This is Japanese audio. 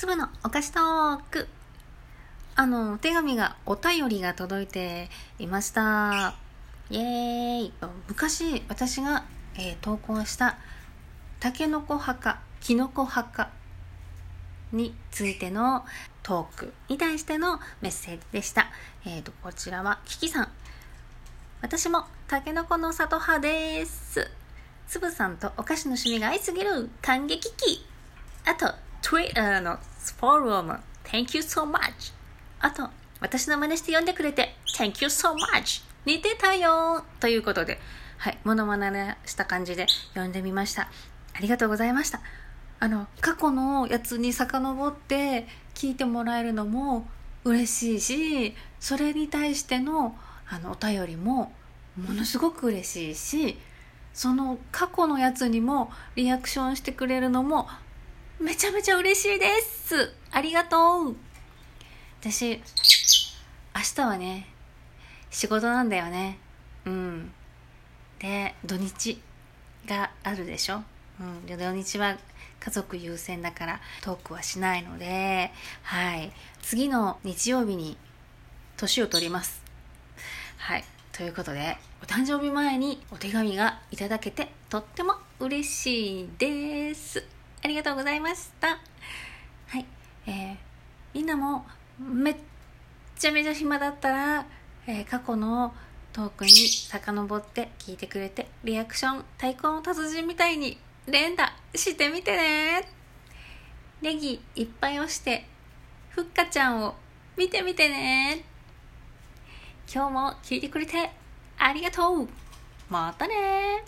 粒のお菓子トーク。あの、お手紙が、お便りが届いていました。イエーイ。昔、私が、えー投稿した、タケノコ派か、キノコ派かについてのトークに対してのメッセージでした。えーと、こちらは、キキさん。私も、タケノコの里派です。つぶさんとお菓子の趣味が合いすぎる感激期あと Twitter のフォローも Thank you so much あと私の真似して読んでくれて Thank you so much 似てたよ。ということではいモノマネした感じで読んでみました。ありがとうございました。あの過去のやつに遡って聞いてもらえるのも嬉しいしそれに対してのあのお便りもものすごく嬉しいしその過去のやつにもリアクションしてくれるのもめちゃめちゃ嬉しいです。ありがとう。私明日はね仕事なんだよね。うん。で土日があるでしょ？うん。で土日は家族優先だからトークはしないのではい。次の日曜日に年を取ります。はい。ということでお誕生日前にお手紙がいただけてとっても嬉しいです。ありがとうございました。はい。えー、みんなもめっちゃめちゃ暇だったら、えー過去のトークに遡って聞いてくれてリアクション太鼓の達人みたいに連打してみてね。ネギいっぱい押してふっかちゃんを見てみてね。今日も聞いてくれてありがとう。またね